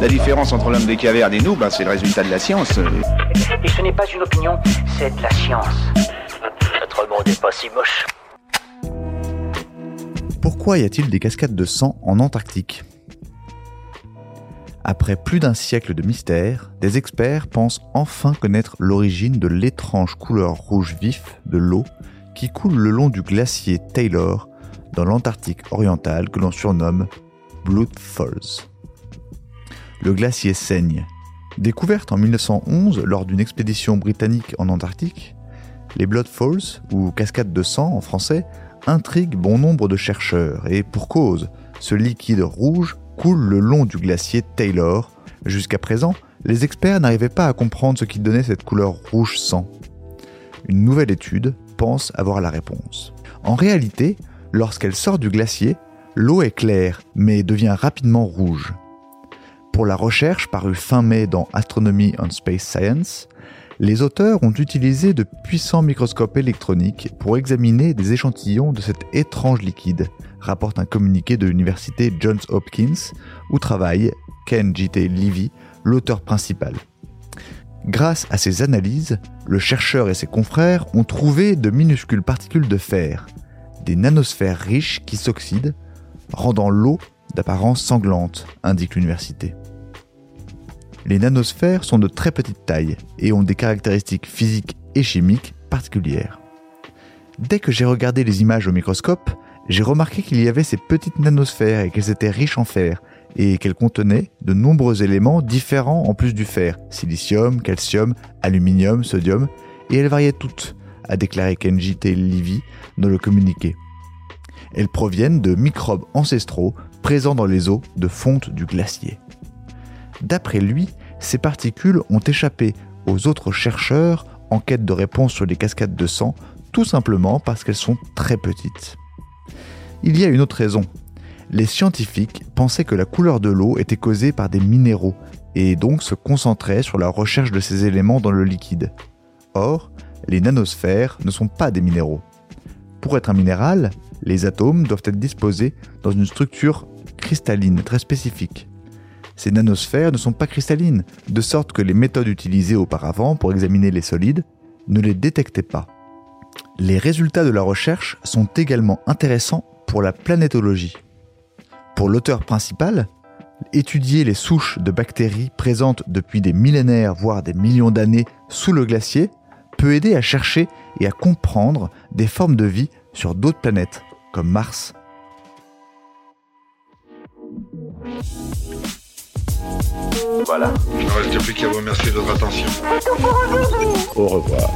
La différence entre l'homme des cavernes et nous, ben, c'est le résultat de la science. Et ce n'est pas une opinion, c'est de la science. Notre monde n'est pas si moche. Pourquoi y a-t-il des cascades de sang en Antarctique Après plus d'un siècle de mystère, des experts pensent enfin connaître l'origine de l'étrange couleur rouge vif de l'eau qui coule le long du glacier Taylor dans l'Antarctique orientale que l'on surnomme Blood Falls. Le glacier saigne. Découverte en 1911 lors d'une expédition britannique en Antarctique, les Blood Falls, ou cascades de sang en français, intriguent bon nombre de chercheurs, et pour cause, ce liquide rouge coule le long du glacier Taylor. Jusqu'à présent, les experts n'arrivaient pas à comprendre ce qui donnait cette couleur rouge sang. Une nouvelle étude pense avoir la réponse. En réalité, lorsqu'elle sort du glacier, l'eau est claire, mais devient rapidement rouge. Pour la recherche parue fin mai dans Astronomy and Space Science, les auteurs ont utilisé de puissants microscopes électroniques pour examiner des échantillons de cet étrange liquide, rapporte un communiqué de l'université Johns Hopkins, où travaille Ken J.T. Levy, l'auteur principal. Grâce à ces analyses, le chercheur et ses confrères ont trouvé de minuscules particules de fer, des nanosphères riches qui s'oxydent, rendant l'eau d'apparence sanglante, indique l'université. Les nanosphères sont de très petite taille et ont des caractéristiques physiques et chimiques particulières. Dès que j'ai regardé les images au microscope, j'ai remarqué qu'il y avait ces petites nanosphères et qu'elles étaient riches en fer et qu'elles contenaient de nombreux éléments différents en plus du fer, silicium, calcium, aluminium, sodium, et elles variaient toutes, a déclaré Kenji T. Levy dans le communiqué. Elles proviennent de microbes ancestraux présents dans les eaux de fonte du glacier. D'après lui, ces particules ont échappé aux autres chercheurs en quête de réponses sur les cascades de sang, tout simplement parce qu'elles sont très petites. Il y a une autre raison. Les scientifiques pensaient que la couleur de l'eau était causée par des minéraux et donc se concentraient sur la recherche de ces éléments dans le liquide. Or, les nanosphères ne sont pas des minéraux. Pour être un minéral, les atomes doivent être disposés dans une structure cristalline très spécifique. Ces nanosphères ne sont pas cristallines, de sorte que les méthodes utilisées auparavant pour examiner les solides ne les détectaient pas. Les résultats de la recherche sont également intéressants pour la planétologie. Pour l'auteur principal, étudier les souches de bactéries présentes depuis des millénaires, voire des millions d'années sous le glacier, peut aider à chercher et à comprendre des formes de vie sur d'autres planètes, comme Mars Voilà. Il ne reste plus qu'à vous remercier de votre attention. Au revoir.